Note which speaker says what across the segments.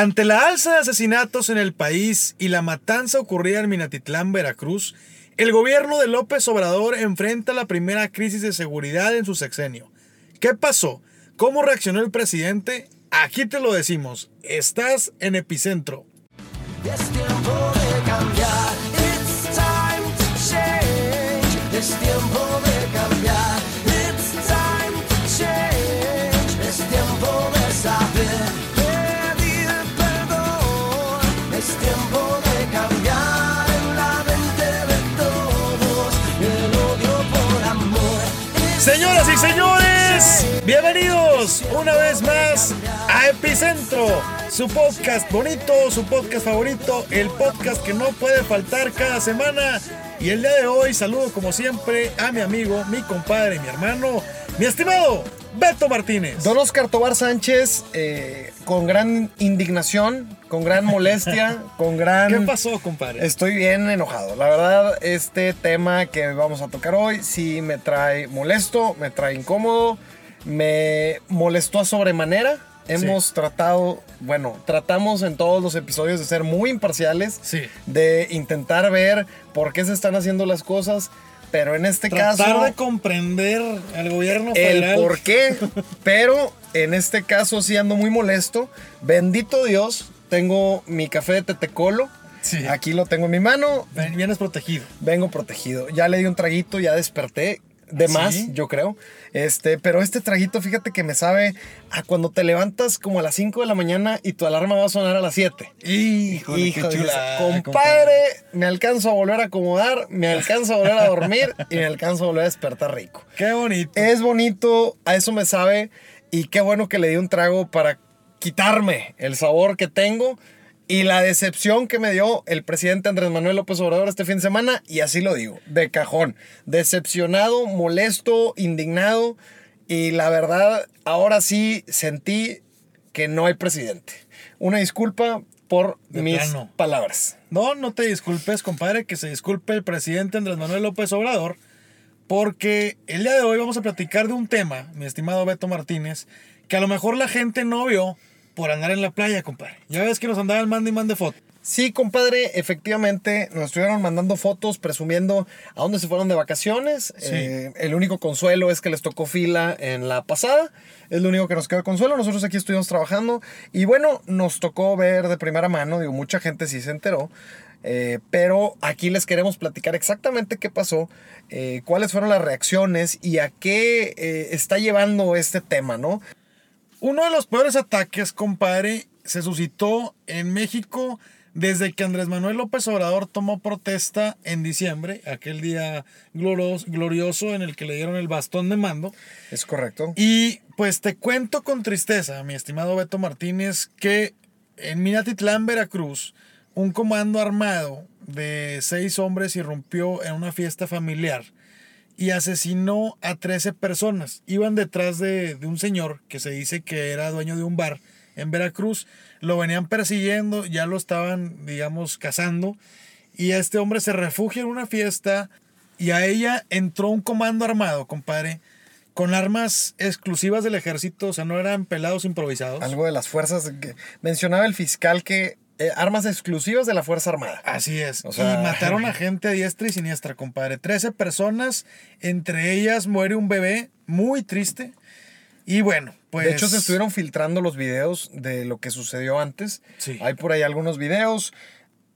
Speaker 1: Ante la alza de asesinatos en el país y la matanza ocurrida en Minatitlán, Veracruz, el gobierno de López Obrador enfrenta la primera crisis de seguridad en su sexenio. ¿Qué pasó? ¿Cómo reaccionó el presidente? Aquí te lo decimos. Estás en epicentro.
Speaker 2: Es tiempo de cambiar.
Speaker 1: Bienvenidos una vez más a Epicentro, su podcast bonito, su podcast favorito, el podcast que no puede faltar cada semana. Y el día de hoy saludo como siempre a mi amigo, mi compadre, mi hermano, mi estimado Beto Martínez.
Speaker 3: Don Oscar Tobar Sánchez, eh, con gran indignación, con gran molestia, con gran...
Speaker 1: ¿Qué pasó, compadre?
Speaker 3: Estoy bien enojado. La verdad, este tema que vamos a tocar hoy sí me trae molesto, me trae incómodo, me molestó a sobremanera. Hemos tratado, bueno, tratamos en todos los episodios de ser muy imparciales,
Speaker 1: Sí.
Speaker 3: de intentar ver por qué se están haciendo las cosas, pero en este
Speaker 1: Tratar
Speaker 3: caso
Speaker 1: de comprender al gobierno
Speaker 3: el por qué, pero en este caso sí ando muy molesto. Bendito Dios, tengo mi café de tetecolo.
Speaker 1: Sí.
Speaker 3: Aquí lo tengo en mi mano.
Speaker 1: Vienes protegido.
Speaker 3: Vengo protegido. Ya le di un traguito, ya desperté. De
Speaker 1: ¿Sí?
Speaker 3: más, yo creo. Este, pero este traguito, fíjate que me sabe a cuando te levantas como a las 5 de la mañana y tu alarma va a sonar a las 7.
Speaker 1: Híjole,
Speaker 3: Hijo
Speaker 1: qué
Speaker 3: de
Speaker 1: chulada,
Speaker 3: compadre, me alcanzo a volver a acomodar, me alcanzo a volver a dormir y me alcanzo a volver a despertar rico.
Speaker 1: Qué bonito.
Speaker 3: Es bonito, a eso me sabe. Y qué bueno que le di un trago para quitarme el sabor que tengo y la decepción que me dio el presidente Andrés Manuel López Obrador este fin de semana. Y así lo digo, de cajón. Decepcionado, molesto, indignado. Y la verdad, ahora sí sentí que no hay presidente. Una disculpa por
Speaker 1: De
Speaker 3: mis
Speaker 1: plano.
Speaker 3: palabras.
Speaker 1: No, no te disculpes, compadre, que se disculpe el presidente Andrés Manuel López Obrador, porque el día de hoy vamos a platicar de un tema, mi estimado Beto Martínez, que a lo mejor la gente no vio por andar en la playa, compadre. Ya ves que nos andaba el mande y mande foto.
Speaker 3: Sí, compadre, efectivamente nos estuvieron mandando fotos presumiendo a dónde se fueron de vacaciones.
Speaker 1: Sí.
Speaker 3: Eh, el único consuelo es que les tocó fila en la pasada. Es lo único que nos quedó de consuelo. Nosotros aquí estuvimos trabajando y bueno, nos tocó ver de primera mano. Digo, mucha gente sí se enteró. eh, pero aquí les queremos platicar exactamente qué pasó, eh, cuáles fueron las reacciones y a qué está llevando este tema, ¿no?
Speaker 1: Uno de los peores ataques, compadre, se suscitó en México desde que Andrés Manuel López Obrador tomó protesta en diciembre, aquel día glorioso en el que le dieron el bastón de mando.
Speaker 3: Es correcto.
Speaker 1: Y pues te cuento con tristeza, mi estimado Beto Martínez, que en Minatitlán, Veracruz, un comando armado de seis hombres irrumpió en una fiesta familiar y asesinó a 13 personas. Iban detrás de, de un señor que se dice que era dueño de un bar en Veracruz. Lo venían persiguiendo, ya lo estaban, digamos, cazando. Y este hombre se refugia en una fiesta y a ella entró un comando armado, compadre, con armas exclusivas del ejército, o sea, no eran pelados improvisados.
Speaker 3: Algo de las fuerzas. que- mencionaba el fiscal que eh, armas exclusivas de la Fuerza Armada.
Speaker 1: Así es.
Speaker 3: O sea-
Speaker 1: y mataron a gente a diestra y siniestra, compadre. 13 personas, entre ellas muere un bebé, muy triste. Y bueno, pues...
Speaker 3: de hecho, se estuvieron filtrando los videos de lo que sucedió antes.
Speaker 1: Sí.
Speaker 3: Hay por ahí algunos videos.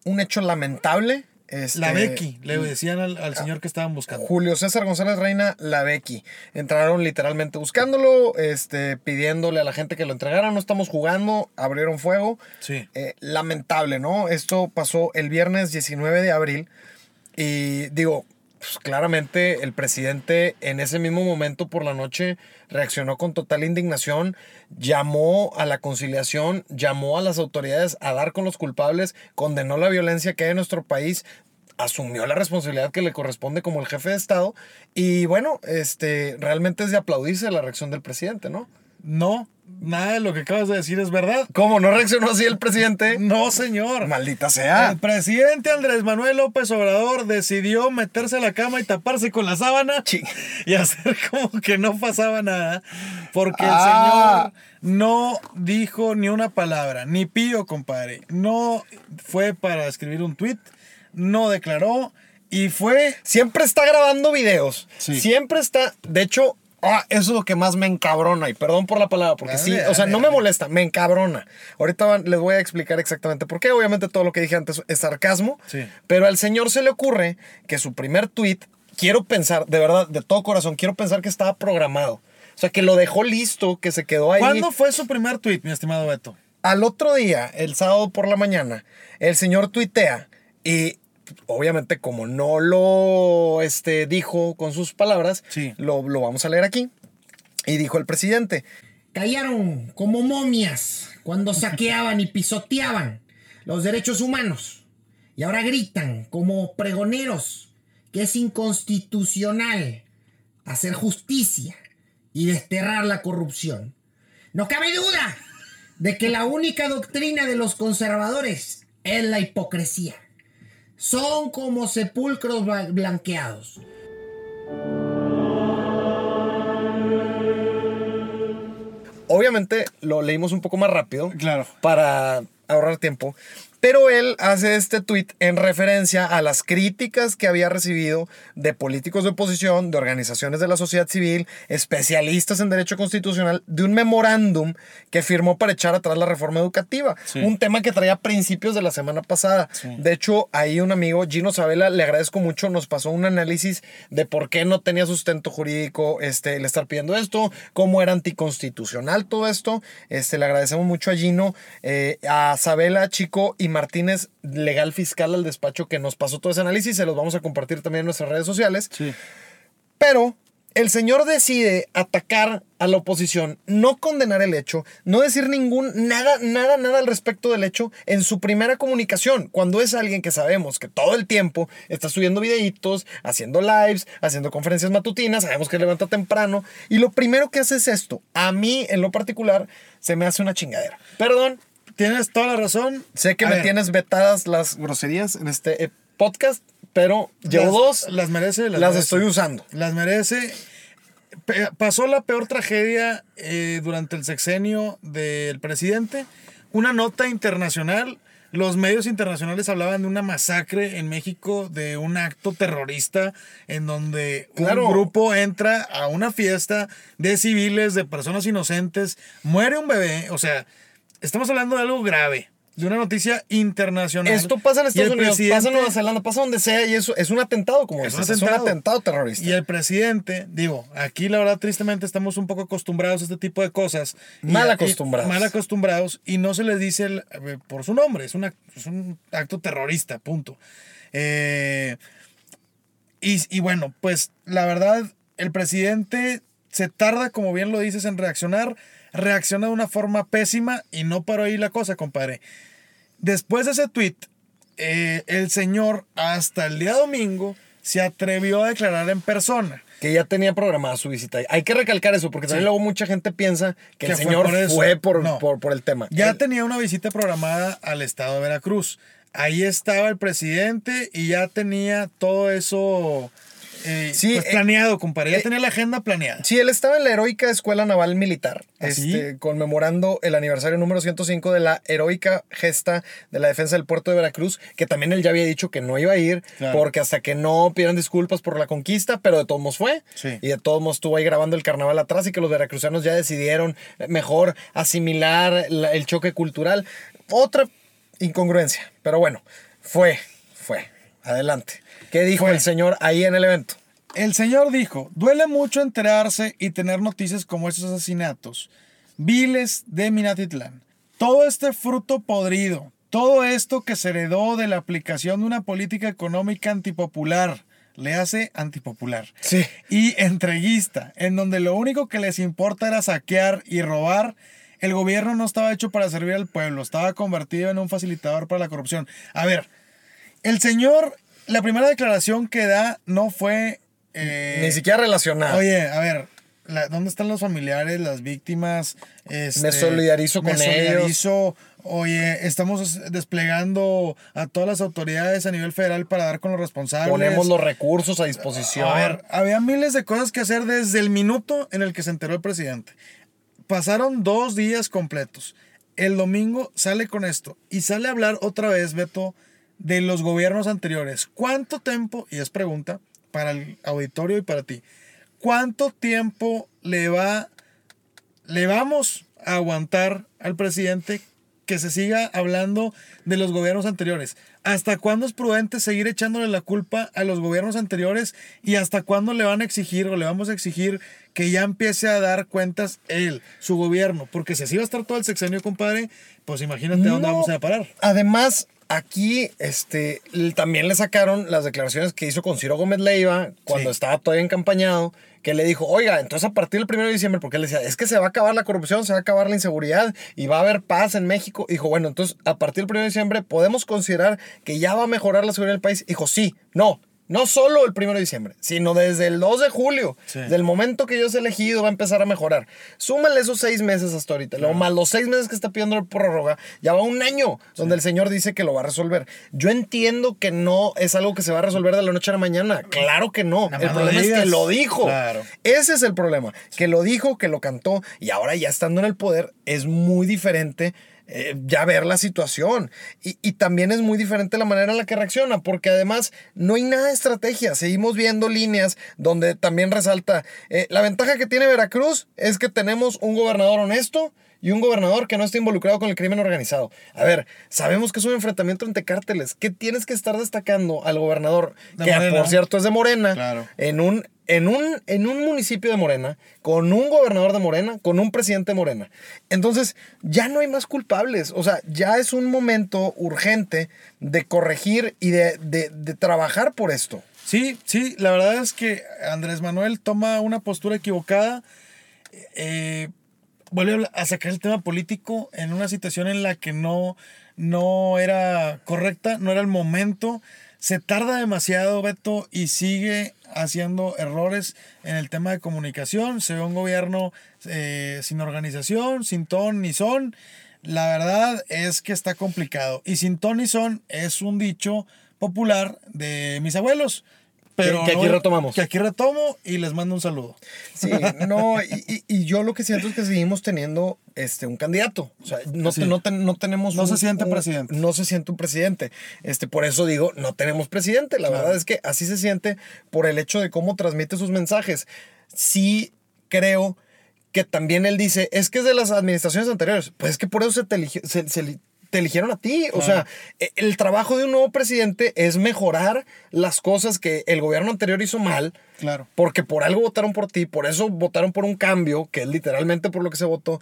Speaker 3: Un hecho lamentable. Este,
Speaker 1: La Becky, le decían al, al señor que estaban buscando.
Speaker 3: Julio César González Reina, la Becky. Entraron literalmente buscándolo, este, pidiéndole a la gente que lo entregara. No estamos jugando, abrieron fuego.
Speaker 1: Sí.
Speaker 3: Eh, lamentable, ¿no? Esto pasó el viernes 19 de abril y digo, pues, claramente el presidente en ese mismo momento por la noche reaccionó con total indignación, llamó a la conciliación, llamó a las autoridades a dar con los culpables, condenó la violencia que hay en nuestro país, asumió la responsabilidad que le corresponde como el jefe de Estado y bueno, este, realmente es de aplaudirse la reacción del presidente, ¿no?
Speaker 1: No, nada de lo que acabas de decir es verdad.
Speaker 3: ¿Cómo? ¿No reaccionó así el presidente?
Speaker 1: No, señor.
Speaker 3: Maldita sea.
Speaker 1: El presidente Andrés Manuel López Obrador decidió meterse a la cama y taparse con la sábana
Speaker 3: Chi-
Speaker 1: y hacer como que no pasaba nada. Porque
Speaker 3: Ah.
Speaker 1: el señor no dijo ni una palabra, ni pío, compadre. No fue para escribir un tweet, no declaró y fue.
Speaker 3: Siempre está grabando videos.
Speaker 1: Sí.
Speaker 3: Siempre está. De hecho, ah, eso es lo que más me encabrona. Y perdón por la palabra, porque
Speaker 1: Dale,
Speaker 3: sí.
Speaker 1: dale,
Speaker 3: o sea, no me molesta, me encabrona. Ahorita van- les voy a explicar exactamente por qué. Obviamente, todo lo que dije antes es sarcasmo.
Speaker 1: Sí.
Speaker 3: Pero al señor se le ocurre que su primer tweet, quiero pensar, de verdad, de todo corazón, quiero pensar que estaba programado. O sea, que lo dejó listo, que se quedó ahí.
Speaker 1: ¿Cuándo fue su primer tweet, mi estimado Beto?
Speaker 3: Al otro día, el sábado por la mañana, el señor tuitea y obviamente como no lo este, dijo con sus palabras,
Speaker 1: Sí.
Speaker 3: lo, lo vamos a leer aquí. Y dijo el presidente,
Speaker 4: Callaron como momias cuando saqueaban y pisoteaban los derechos humanos. Y ahora gritan como pregoneros que es inconstitucional hacer justicia y desterrar la corrupción. No cabe duda de que la única doctrina de los conservadores es la hipocresía. Son como sepulcros blanqueados.
Speaker 3: obviamente lo leímos un poco más rápido.
Speaker 1: Claro.
Speaker 3: Para ahorrar tiempo. Pero él hace este tweet en referencia a las críticas que había recibido de políticos de oposición, de organizaciones de la sociedad civil, especialistas en derecho constitucional, de un memorándum que firmó para echar atrás la reforma educativa.
Speaker 1: Sí.
Speaker 3: Un tema que traía principios de la semana pasada.
Speaker 1: Sí.
Speaker 3: De hecho, ahí un amigo, Gino Sabela, le agradezco mucho, nos pasó un análisis de por qué no tenía sustento jurídico este, el estar pidiendo esto, cómo era anticonstitucional todo esto. Este, le agradecemos mucho a Gino, eh, a Sabela, Chico y Martínez, legal fiscal al despacho, que nos pasó todo ese análisis. Se los vamos a compartir también en nuestras redes sociales.
Speaker 1: Sí.
Speaker 3: Pero el señor decide atacar a la oposición, no condenar el hecho, no decir ningún, nada, nada, nada al respecto del hecho en su primera comunicación, cuando es alguien que sabemos que todo el tiempo está subiendo videitos, haciendo lives, haciendo conferencias matutinas, sabemos que levanta temprano, y lo primero que hace es esto. A mí, en lo particular, se me hace una chingadera. Perdón,
Speaker 1: Tienes toda la razón.
Speaker 3: sé que
Speaker 1: A
Speaker 3: me
Speaker 1: ver,
Speaker 3: tienes vetadas las groserías en este eh, podcast, pero llevo
Speaker 1: las-
Speaker 3: dos,
Speaker 1: Las merece. Las,
Speaker 3: las
Speaker 1: merece.
Speaker 3: estoy usando.
Speaker 1: Las merece. Pasó la peor tragedia eh, durante el sexenio del presidente. Una nota internacional. Los medios internacionales hablaban de una masacre en México, de un acto terrorista en donde
Speaker 3: Claro.
Speaker 1: un grupo entra a una fiesta de civiles, de personas inocentes, muere un bebé. O sea, estamos hablando de algo grave, de una noticia internacional.
Speaker 3: Esto pasa en
Speaker 1: Y
Speaker 3: Estados Unidos, pasa en Nueva Zelanda, pasa donde sea y eso es un atentado, como
Speaker 1: Es
Speaker 3: dices, es un
Speaker 1: atentado.
Speaker 3: atentado terrorista.
Speaker 1: Y el presidente, digo, aquí la verdad tristemente estamos un poco acostumbrados a este tipo de cosas. Y-
Speaker 3: Mal
Speaker 1: y-
Speaker 3: acostumbrados.
Speaker 1: mal acostumbrados y no se les dice el- eh, por su nombre, es, una- es un acto terrorista, punto. Eh, y, y bueno, pues la verdad, el presidente se tarda, como bien lo dices, en reaccionar, reacciona de una forma pésima y no paró ahí la cosa, compadre. Después de ese tweet, eh, el señor hasta el día domingo se atrevió a declarar en persona.
Speaker 3: que ya tenía programada su visita. Hay que recalcar eso, porque también
Speaker 1: Sí.
Speaker 3: luego mucha gente piensa que,
Speaker 1: Que
Speaker 3: el
Speaker 1: fue
Speaker 3: señor
Speaker 1: por
Speaker 3: fue por,
Speaker 1: No.
Speaker 3: por, por el tema.
Speaker 1: Ya tenía una visita programada al estado de Veracruz. Ahí estaba el presidente y ya tenía todo eso eh,
Speaker 3: Sí,
Speaker 1: pues,
Speaker 3: eh,
Speaker 1: planeado, compadre. Ya
Speaker 3: eh,
Speaker 1: tenía la agenda planeada.
Speaker 3: Sí, él estaba en la heroica Escuela Naval Militar,
Speaker 1: ¿Ah, sí?
Speaker 3: este, conmemorando el aniversario número 105 de la heroica gesta de la defensa del puerto de Veracruz, que también él ya había dicho que no iba a ir,
Speaker 1: Claro.
Speaker 3: porque hasta que no pidieran disculpas por la conquista, pero de todos modos fue,
Speaker 1: Sí.
Speaker 3: y de todos modos estuvo ahí grabando el carnaval atrás y que los veracruzanos ya decidieron mejor asimilar la- el choque cultural. Otra incongruencia, pero bueno, fue. Adelante. ¿Qué dijo
Speaker 1: Fue.
Speaker 3: el señor ahí en el evento?
Speaker 1: El señor dijo, duele mucho enterarse y tener noticias como estos asesinatos, viles de Minatitlán. Todo este fruto podrido, todo esto que se heredó de la aplicación de una política económica antipopular, le hace antipopular.
Speaker 3: Sí.
Speaker 1: Y entreguista, en donde lo único que les importa era saquear y robar, el gobierno no estaba hecho para servir al pueblo, estaba convertido en un facilitador para la corrupción. A ver, el señor, la primera declaración que da no fue... eh,
Speaker 3: Ni siquiera relacionado.
Speaker 1: Oye, a ver, la- ¿dónde están los familiares, las víctimas? Este,
Speaker 3: Me solidarizo
Speaker 1: me
Speaker 3: con
Speaker 1: solidarizo. Oye, estamos desplegando a todas las autoridades a nivel federal para dar con los responsables.
Speaker 3: Ponemos los recursos a disposición.
Speaker 1: A ver, había miles de cosas que hacer desde el minuto en el que se enteró el presidente. Pasaron dos días completos. El domingo sale con esto y sale a hablar otra vez, Beto, de los gobiernos anteriores. ¿Cuánto tiempo, y es pregunta para el auditorio y para ti, cuánto tiempo le va, le vamos a aguantar al presidente que se siga hablando de los gobiernos anteriores? ¿Hasta cuándo es prudente seguir echándole la culpa a los gobiernos anteriores? ¿Y hasta cuándo le van a exigir o le vamos a exigir que ya empiece a dar cuentas él, su gobierno? Porque si así va a estar todo el sexenio, compadre, pues imagínate dónde vamos a parar.
Speaker 3: Además, aquí este, también le sacaron las declaraciones que hizo con Ciro Gómez Leiva cuando
Speaker 1: Sí.
Speaker 3: estaba todavía encampañado, que le dijo, oiga, entonces a partir del 1 de diciembre, porque él decía, es que se va a acabar la corrupción, se va a acabar la inseguridad y va a haber paz en México. Dijo, bueno, entonces a partir del 1 de diciembre podemos considerar que ya va a mejorar la seguridad del país. Dijo, sí, no. No solo el 1 de diciembre, sino desde el 2 de julio,
Speaker 1: Sí.
Speaker 3: del momento que yo sea elegido, va a empezar a mejorar. Súmale esos seis meses hasta ahorita, luego más los seis meses que está pidiendo el prórroga, ya va un año donde el señor dice que lo va a resolver. Yo entiendo que no es algo que se va a resolver de la noche a la mañana. Claro que no. El problema es que lo dijo.
Speaker 1: Claro.
Speaker 3: Ese es el problema. Que lo dijo, que lo cantó y ahora ya estando en el poder es muy diferente. Eh, ya ver la situación. Y, y también es muy diferente la manera en la que reacciona, porque además no hay nada de estrategia. Seguimos viendo líneas donde también resalta, eh, la ventaja que tiene Veracruz es que tenemos un gobernador honesto y un gobernador que no está involucrado con el crimen organizado. A ver, sabemos que es un enfrentamiento entre cárteles. ¿Qué tienes que estar destacando al gobernador?
Speaker 1: De
Speaker 3: que
Speaker 1: Morena.
Speaker 3: por cierto es de Morena
Speaker 1: Claro.
Speaker 3: en un, en, un, en un municipio de Morena, con un gobernador de Morena, con un presidente de Morena. Entonces, ya no hay más culpables. O sea, ya es un momento urgente de corregir y de, de- de trabajar por esto.
Speaker 1: Sí, sí, la verdad es que Andrés Manuel toma una postura equivocada, eh, vuelve a sacar el tema político en una situación en la que no, no era correcta, no era el momento, se tarda demasiado Beto y sigue haciendo errores en el tema de comunicación, se ve un gobierno eh, sin organización, sin ton ni son, la verdad es que está complicado. Y sin ton ni son es un dicho popular de mis abuelos. Pero
Speaker 3: Que- que aquí
Speaker 1: no-
Speaker 3: retomamos.
Speaker 1: Que aquí retomo y les mando un saludo.
Speaker 3: Sí, no, y, y- y yo lo que siento es que seguimos teniendo este, un candidato. O sea, no,
Speaker 1: Sí.
Speaker 3: no, no tenemos.
Speaker 1: No
Speaker 3: un-
Speaker 1: se siente
Speaker 3: un-
Speaker 1: presidente.
Speaker 3: No se siente un presidente. Este, por eso digo, no tenemos presidente. La
Speaker 1: Claro.
Speaker 3: verdad es que así se siente por el hecho de cómo transmite sus mensajes. Sí creo que también él dice, es que es de las administraciones anteriores. Pues es que por eso se te, eligió- se- se li- te eligieron a ti. O sea, e- el trabajo de un nuevo presidente es mejorar las cosas que el gobierno anterior hizo mal.
Speaker 1: Claro.
Speaker 3: Porque por algo votaron por ti, por eso votaron por un cambio, que es literalmente por lo que se votó,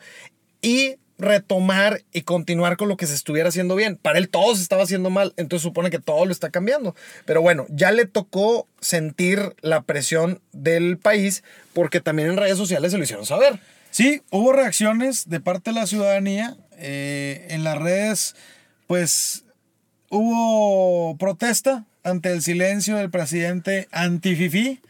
Speaker 3: y retomar y continuar con lo que se estuviera haciendo bien. Para él todo se estaba haciendo mal, entonces supone que todo lo está cambiando. Pero bueno, ya le tocó sentir la presión del país porque también en redes sociales se lo hicieron saber.
Speaker 1: Sí, hubo reacciones de parte de la ciudadanía. Eh, en las redes, pues hubo protesta ante el silencio del presidente antififi.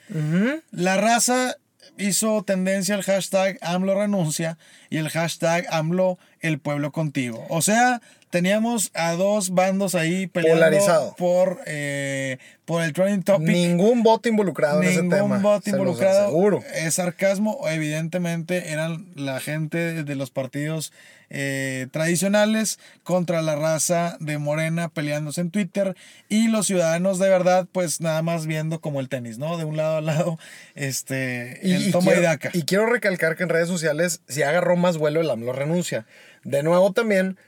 Speaker 1: La raza hizo tendencia al hashtag AMLO renuncia y el hashtag AMLO el pueblo contigo. O sea, teníamos a dos bandos ahí peleando
Speaker 3: Polarizado.
Speaker 1: por, eh, por el trending topic.
Speaker 3: Ningún voto involucrado en ese tema.
Speaker 1: Ningún
Speaker 3: los
Speaker 1: involucrado.
Speaker 3: aseguro.
Speaker 1: Es sarcasmo. Evidentemente eran la gente de los partidos eh, tradicionales contra la raza de Morena peleándose en Twitter y los ciudadanos de verdad pues nada más viendo como el tenis, ¿no? De un lado a lado, este, el toma y,
Speaker 3: quiero,
Speaker 1: daca.
Speaker 3: y quiero recalcar que en redes sociales si agarró más vuelo el AMLO renuncia. De nuevo también,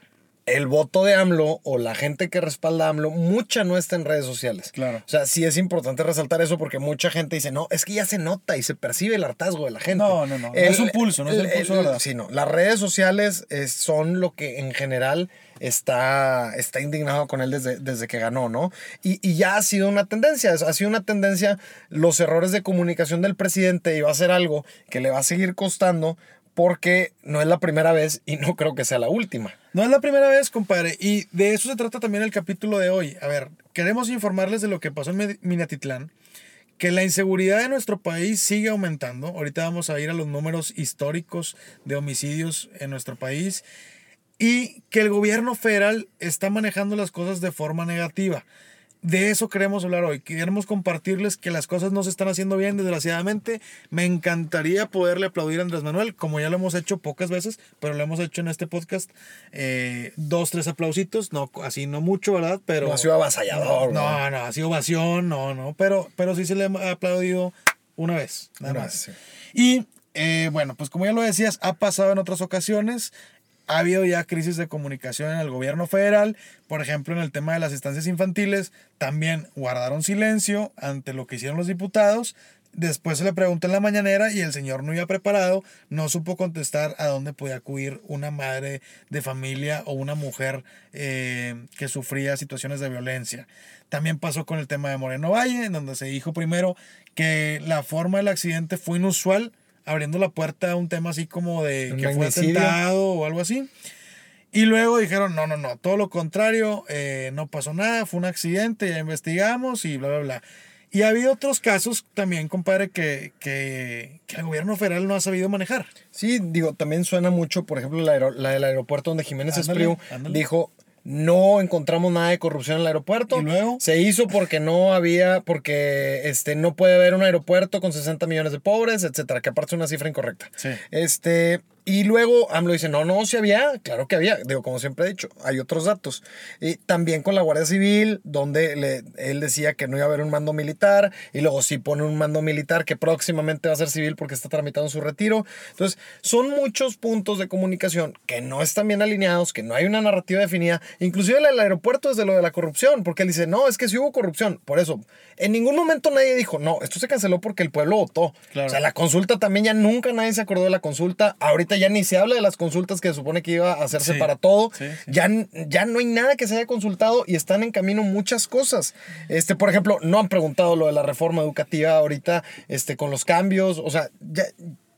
Speaker 3: el voto de AMLO o la gente que respalda a AMLO, mucha no está en redes sociales.
Speaker 1: Claro.
Speaker 3: O sea, sí es importante resaltar eso porque mucha gente dice, no, es que ya se nota y se percibe el hartazgo de la gente.
Speaker 1: No, no, no, no es un pulso, no es el pulso de verdad.
Speaker 3: Sí, no. Las redes sociales eh, son lo que en general está, está indignado con él desde, desde que ganó, ¿no? Y, y ya ha sido una tendencia, ha sido una tendencia los errores de comunicación del presidente y va a ser algo que le va a seguir costando porque no es la primera vez y no creo que sea la última.
Speaker 1: No es la primera vez, compadre. Y de eso se trata también el capítulo de hoy. A ver, queremos informarles de lo que pasó en Minatitlán. que la inseguridad de nuestro país sigue aumentando. Ahorita vamos a ir a los números históricos de homicidios en nuestro país y que el gobierno federal está manejando las cosas de forma negativa. De eso queremos hablar hoy. Queremos compartirles que las cosas no se están haciendo bien, desgraciadamente. Me encantaría poderle aplaudir a Andrés Manuel, como ya lo hemos hecho pocas veces, pero lo hemos hecho en este podcast. Eh, dos, tres aplausitos, no, así no mucho, ¿verdad? Pero,
Speaker 3: No ha sido avasallador,
Speaker 1: No,
Speaker 3: ¿no?
Speaker 1: no, ha sido ovación, no, no, pero, pero sí se le ha aplaudido una vez, nada más. Y eh, bueno, pues como ya lo decías, ha pasado en otras ocasiones. Ha habido ya crisis de comunicación en el gobierno federal, por ejemplo, en el tema de las estancias infantiles, también guardaron silencio ante lo que hicieron los diputados. Después se le preguntó en la mañanera y el señor no iba preparado, no supo contestar a dónde podía acudir una madre de familia o una mujer eh, que sufría situaciones de violencia. También pasó con el tema de Moreno Valle, en donde se dijo primero que la forma del accidente fue inusual, abriendo la puerta a un tema así como de que fue atentado o algo así. Y luego dijeron, no, no, no, todo lo contrario, eh, no pasó nada, fue un accidente, ya investigamos y bla, bla, bla. Y ha habido otros casos también, compadre, que, que, que el gobierno federal no ha sabido manejar.
Speaker 3: Sí, digo, también suena mucho, por ejemplo, la, la del aeropuerto donde Jiménez
Speaker 1: Ándale,
Speaker 3: Espriu
Speaker 1: ándale.
Speaker 3: dijo, no encontramos nada de corrupción en el aeropuerto.
Speaker 1: ¿Y luego?
Speaker 3: Se hizo porque no había, porque este, no puede haber un aeropuerto con 60 millones de pobres, etcétera, que aparte es una cifra incorrecta.
Speaker 1: Sí.
Speaker 3: Este, y luego AMLO dice, no, no, sí había, claro que había, digo, como siempre he dicho, hay otros datos. Y también con la Guardia Civil, donde le- él decía que no iba a haber un mando militar, y luego sí pone un mando militar que próximamente va a ser civil porque está tramitando su retiro. Entonces, son muchos puntos de comunicación que no están bien alineados, que no hay una narrativa definida, inclusive el aeropuerto desde lo de la corrupción, porque él dice, no, es que sí hubo corrupción, por eso, en ningún momento nadie dijo, no, esto se canceló porque el pueblo votó.
Speaker 1: Claro.
Speaker 3: O sea, la consulta también ya nunca nadie se acordó de la consulta. Ahorita ya ni se habla de las consultas que se supone que iba a hacerse
Speaker 1: Sí,
Speaker 3: para todo.
Speaker 1: sí, sí.
Speaker 3: Ya, ya no hay nada que se haya consultado y están en camino muchas cosas. Este, por ejemplo, no han preguntado lo de la reforma educativa ahorita, este, con los cambios. O sea, ya,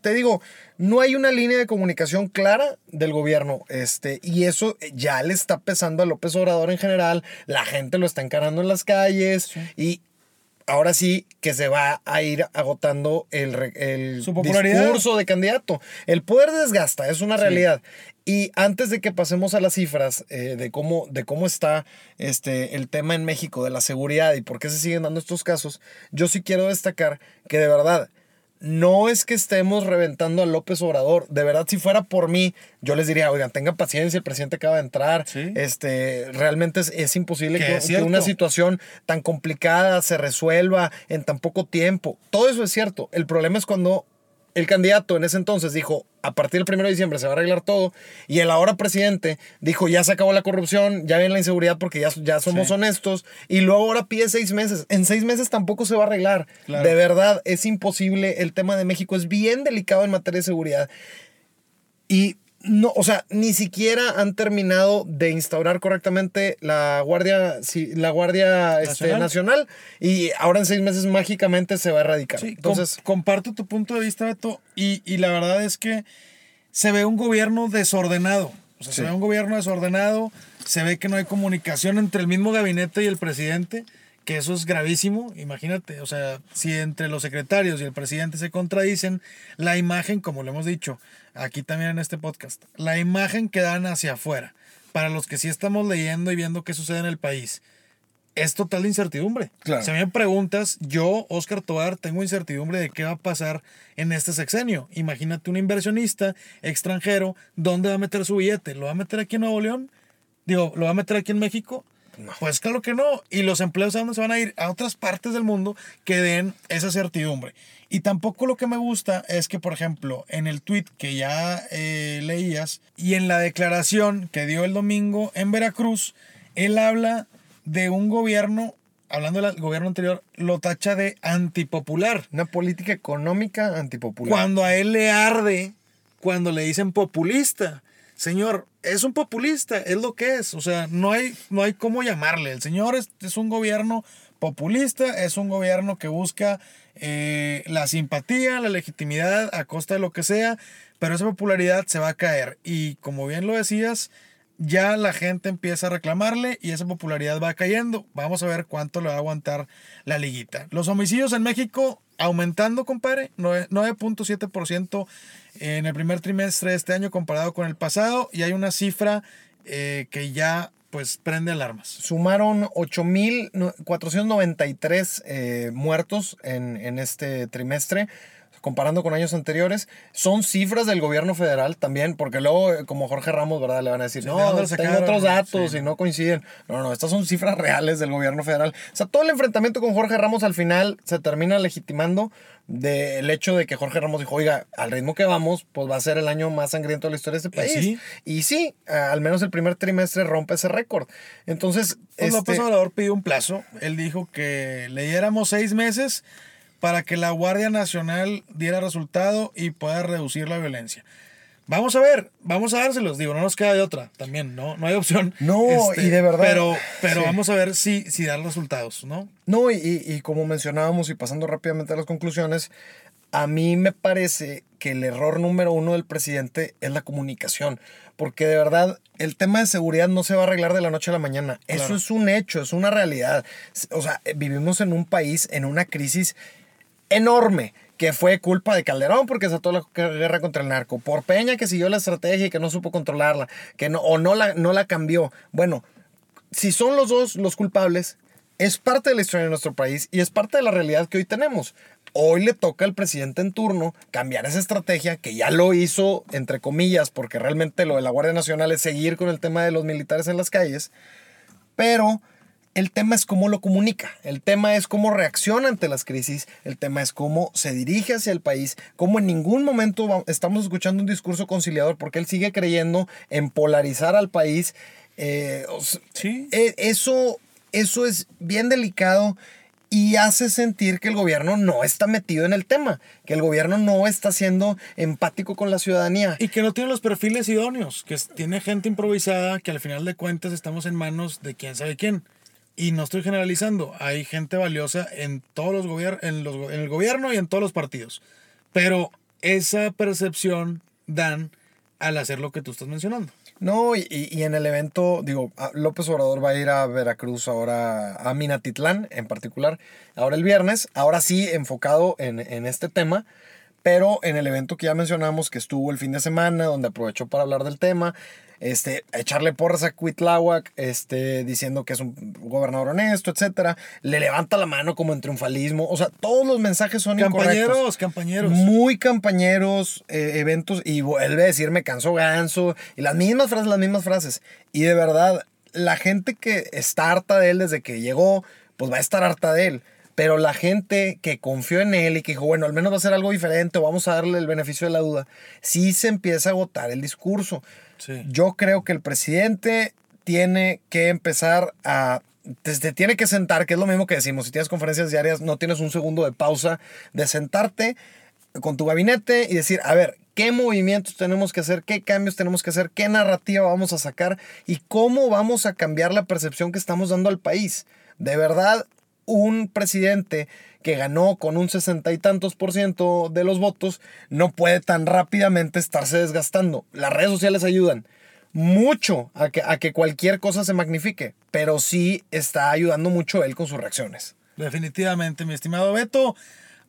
Speaker 3: te digo, no hay una línea de comunicación clara del gobierno. Este, y eso ya le está pesando a López Obrador en general. La gente lo está encarando en las calles. Y ahora sí que se va a ir agotando el, el
Speaker 1: Su
Speaker 3: discurso de candidato. El poder desgasta, es una realidad. Y antes de que pasemos a las cifras eh, de, cómo, de cómo está este, el tema en México de la seguridad y por qué se siguen dando estos casos, yo sí quiero destacar que de verdad no es que estemos reventando a López Obrador. De verdad, si fuera por mí, yo les diría, oigan, tengan paciencia, el presidente acaba de entrar.
Speaker 1: Sí.
Speaker 3: Este, realmente es, es imposible
Speaker 1: Que
Speaker 3: que,
Speaker 1: es
Speaker 3: que una situación tan complicada se resuelva en tan poco tiempo. Todo eso es cierto. El problema es cuando el candidato en ese entonces dijo, a partir del 1 de diciembre se va a arreglar todo, y el ahora presidente dijo, ya se acabó la corrupción, ya viene la inseguridad porque ya, ya somos
Speaker 1: Sí.
Speaker 3: honestos, y luego ahora pide seis meses. En seis meses tampoco se va a arreglar.
Speaker 1: Claro.
Speaker 3: De verdad, es imposible. El tema de México es bien delicado en materia de seguridad. Y no, o sea, ni siquiera han terminado de instaurar correctamente la Guardia, sí, la guardia este,
Speaker 1: Nacional.
Speaker 3: y ahora en seis meses mágicamente se va a erradicar.
Speaker 1: Sí, com-
Speaker 3: Entonces,
Speaker 1: comparto tu punto de vista, Beto, y, y la verdad es que se ve un gobierno desordenado. O sea, se ve un gobierno desordenado, se ve que no hay comunicación entre el mismo gabinete y el presidente, que eso es gravísimo. Imagínate, o sea, si entre los secretarios y el presidente se contradicen, la imagen, como lo hemos dicho aquí también en este podcast, la imagen que dan hacia afuera, para los que sí estamos leyendo y viendo qué sucede en el país, es total incertidumbre.
Speaker 3: Claro.
Speaker 1: Si me preguntas, yo, Oscar Tobar, tengo incertidumbre de qué va a pasar en este sexenio. Imagínate un inversionista extranjero, ¿dónde va a meter su billete? ¿Lo va a meter aquí en Nuevo León? Digo, ¿lo va a meter aquí en México? Pues claro que no. Y los empleos a dónde se van a ir? A otras partes del mundo que den esa certidumbre. Y tampoco lo que me gusta es que, por ejemplo, en el tweet que ya eh, leías y en la declaración que dio el domingo en Veracruz, él habla de un gobierno, hablando del gobierno anterior, lo tacha de antipopular.
Speaker 3: una política económica antipopular.
Speaker 1: Cuando a él le arde, cuando le dicen populista. Señor, es un populista, es lo que es. O sea, no hay, no hay cómo llamarle. El señor es, es un gobierno populista, es un gobierno que busca eh, la simpatía, la legitimidad a costa de lo que sea, pero esa popularidad se va a caer. Y como bien lo decías, ya la gente empieza a reclamarle y esa popularidad va cayendo. Vamos a ver cuánto le va a aguantar la liguita. Los homicidios en México aumentando, compadre, nueve- 9.7% en el primer trimestre de este año comparado con el pasado y hay una cifra eh, que ya pues prende alarmas.
Speaker 3: Sumaron 8.493 eh, muertos en, en este trimestre, comparando con años anteriores. Son cifras del gobierno federal también, porque luego, eh, como Jorge Ramos, ¿verdad? Le van a decir,
Speaker 1: Sí, ¿de
Speaker 3: no, tengo
Speaker 1: sacaron?
Speaker 3: otros datos
Speaker 1: Sí.
Speaker 3: y no coinciden. No, no, estas son cifras reales del gobierno federal. O sea, todo el enfrentamiento con Jorge Ramos al final se termina legitimando del hecho de que Jorge Ramos dijo, oiga, al ritmo que vamos, pues va a ser el año más sangriento de la historia de este
Speaker 1: ¿Y
Speaker 3: país.
Speaker 1: sí?
Speaker 3: Y sí, al menos el primer trimestre rompe ese récord. Entonces,
Speaker 1: Pues López Obrador pidió un plazo. Él dijo que le diéramos seis meses para que la Guardia Nacional diera resultado y pueda reducir la violencia. Vamos a ver, vamos a dárselos, digo, no nos queda de otra, también, no, no hay opción. Este,
Speaker 3: No, y de verdad,
Speaker 1: Pero, pero
Speaker 3: sí.
Speaker 1: vamos a ver si, si dan resultados, ¿no?
Speaker 3: No, y, y como mencionábamos y pasando rápidamente a las conclusiones, a mí me parece que el error número uno del presidente es la comunicación, porque de verdad el tema de seguridad no se va a arreglar de la noche a la mañana. Eso
Speaker 1: Claro.
Speaker 3: es un hecho, es una realidad. O sea, vivimos en un país en una crisis enorme que fue culpa de Calderón porque desató la guerra contra el narco, por Peña que siguió la estrategia y que no supo controlarla, que no, o no la, no la cambió. Bueno, si son los dos los culpables, es parte de la historia de nuestro país y es parte de la realidad que hoy tenemos. Hoy le toca al presidente en turno cambiar esa estrategia que ya lo hizo, entre comillas, porque realmente lo de la Guardia Nacional es seguir con el tema de los militares en las calles, pero el tema es cómo lo comunica, el tema es cómo reacciona ante las crisis, el tema es cómo se dirige hacia el país, cómo en ningún momento estamos escuchando un discurso conciliador porque él sigue creyendo en polarizar al país. Eh,
Speaker 1: Sí.
Speaker 3: e- eso, eso es bien delicado y hace sentir que el gobierno no está metido en el tema, que el gobierno no está siendo empático con la ciudadanía.
Speaker 1: Y que no tiene los perfiles idóneos, que tiene gente improvisada, que al final de cuentas estamos en manos de quién sabe quién. Y no estoy generalizando, hay gente valiosa en todos los gobiernos, en, los en el gobierno y en todos los partidos. Pero esa percepción dan al hacer lo que tú estás mencionando.
Speaker 3: No, y, y- en el evento, digo, a- López Obrador va a ir a Veracruz ahora, a Minatitlán en particular, ahora el viernes, ahora sí enfocado en, en este tema, pero en el evento que ya mencionamos que estuvo el fin de semana, donde aprovechó para hablar del tema, este, echarle porras a Cuitláhuac, este, diciendo que es un gobernador honesto, etcétera, le levanta la mano como en triunfalismo, o sea, todos los mensajes son incorrectos
Speaker 1: Campañeros, campañeros.
Speaker 3: muy campañeros, eh, eventos, y vuelve a decir me canso ganso, y las mismas frases, las mismas frases. Y de verdad, la gente que está harta de él desde que llegó, pues va a estar harta de él. Pero la gente que confió en él y que dijo, bueno, al menos va a ser algo diferente o vamos a darle el beneficio de la duda, sí se empieza a agotar el discurso. Yo creo que el presidente tiene que empezar a... Te tiene que sentar, que es lo mismo que decimos, si tienes conferencias diarias, no tienes un segundo de pausa, de sentarte con tu gabinete y decir, a ver, ¿qué movimientos tenemos que hacer? ¿Qué cambios tenemos que hacer? ¿Qué narrativa vamos a sacar? ¿Y cómo vamos a cambiar la percepción que estamos dando al país? De verdad, un presidente que ganó con un sesenta y tantos por ciento de los votos no puede tan rápidamente estarse desgastando. Las redes sociales ayudan mucho a que, a que cualquier cosa se magnifique, pero sí está ayudando mucho él con sus reacciones.
Speaker 1: Definitivamente, mi estimado Beto.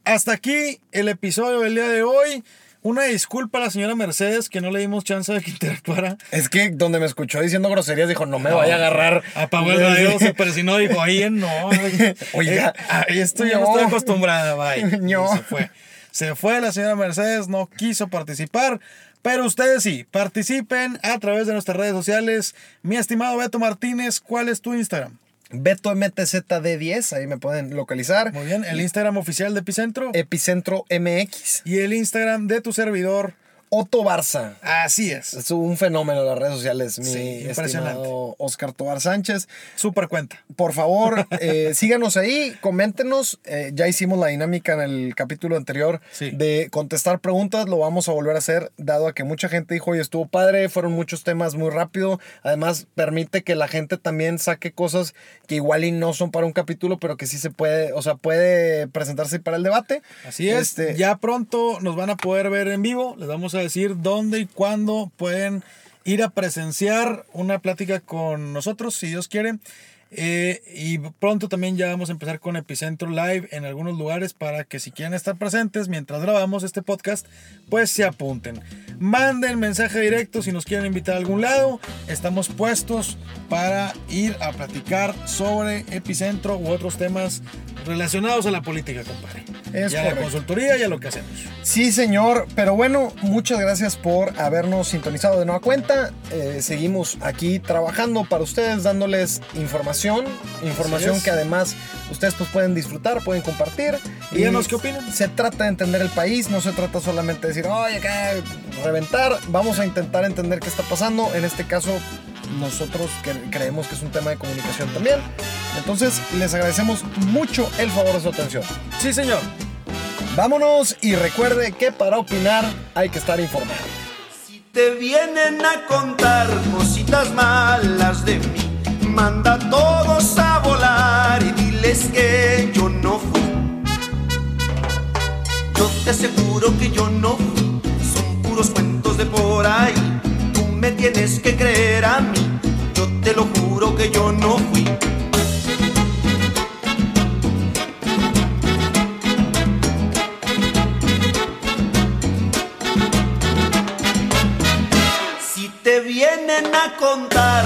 Speaker 1: Hasta aquí el episodio del día de hoy. Una disculpa a la señora Mercedes que no le dimos chance de que interactuara.
Speaker 3: Es que donde me escuchó diciendo groserías dijo, no me vaya a agarrar.
Speaker 1: Apagó el radio, se persinó, dijo, ahí no.
Speaker 3: Oiga.
Speaker 1: Eh, a esto yo no
Speaker 3: No.
Speaker 1: estoy acostumbrada, bye.
Speaker 3: No.
Speaker 1: se fue. Se fue la señora Mercedes, no quiso participar. Pero ustedes sí, participen a través de nuestras redes sociales. Mi estimado Beto Martínez, ¿cuál es tu Instagram?
Speaker 3: Beto MTZD10, ahí me pueden localizar.
Speaker 1: Muy bien, el Instagram oficial de Epicentro
Speaker 3: Epicentro MX.
Speaker 1: y el Instagram de tu servidor.
Speaker 3: Otto Barza.
Speaker 1: Así es.
Speaker 3: Es un fenómeno en las redes sociales, mi
Speaker 1: Sí, impresionante.
Speaker 3: estimado Oscar Tobar Sánchez.
Speaker 1: Super cuenta.
Speaker 3: Por favor, eh, síganos ahí, coméntenos. Eh, ya hicimos la dinámica en el capítulo anterior
Speaker 1: Sí.
Speaker 3: de contestar preguntas. Lo vamos a volver a hacer, dado a que mucha gente dijo, oye, estuvo padre, fueron muchos temas muy rápido. Además, permite que la gente también saque cosas que igual y no son para un capítulo, pero que sí se puede, o sea, puede presentarse para el debate.
Speaker 1: Así es.
Speaker 3: Este,
Speaker 1: Ya pronto nos van a poder ver en vivo. Les vamos a decir dónde y cuándo pueden ir a presenciar una plática con nosotros, si Dios quiere. Eh, y pronto también ya vamos a empezar con Epicentro Live en algunos lugares para que si quieren estar presentes mientras grabamos este podcast, pues se apunten. Manden mensaje directo si nos quieren invitar a algún lado. Estamos puestos para ir a platicar sobre Epicentro u otros temas relacionados a la política, compadre.
Speaker 3: Es
Speaker 1: y a la consultoría y a lo que hacemos.
Speaker 3: Sí, señor. Pero bueno, muchas gracias por habernos sintonizado de nueva cuenta. Eh, seguimos aquí trabajando para ustedes, dándoles información. Información
Speaker 1: es.
Speaker 3: que además ustedes pues, pueden disfrutar, pueden compartir.
Speaker 1: Díganos
Speaker 3: Y
Speaker 1: qué opinan.
Speaker 3: Se trata de entender el país, no se trata solamente de decir, oye, acá reventar. Vamos a intentar entender qué está pasando. En este caso, nosotros cre- creemos que es un tema de comunicación también. Entonces, les agradecemos mucho el favor de su atención.
Speaker 1: Sí, señor.
Speaker 3: Vámonos y recuerde que para opinar hay que estar informado.
Speaker 2: Si te vienen a contar cositas malas de mí, manda a todos a volar y diles que yo no fui. Yo te aseguro que yo no fui, son puros cuentos de por ahí. Tienes que creer a mí, yo te lo juro que yo no fui. Si te vienen a contar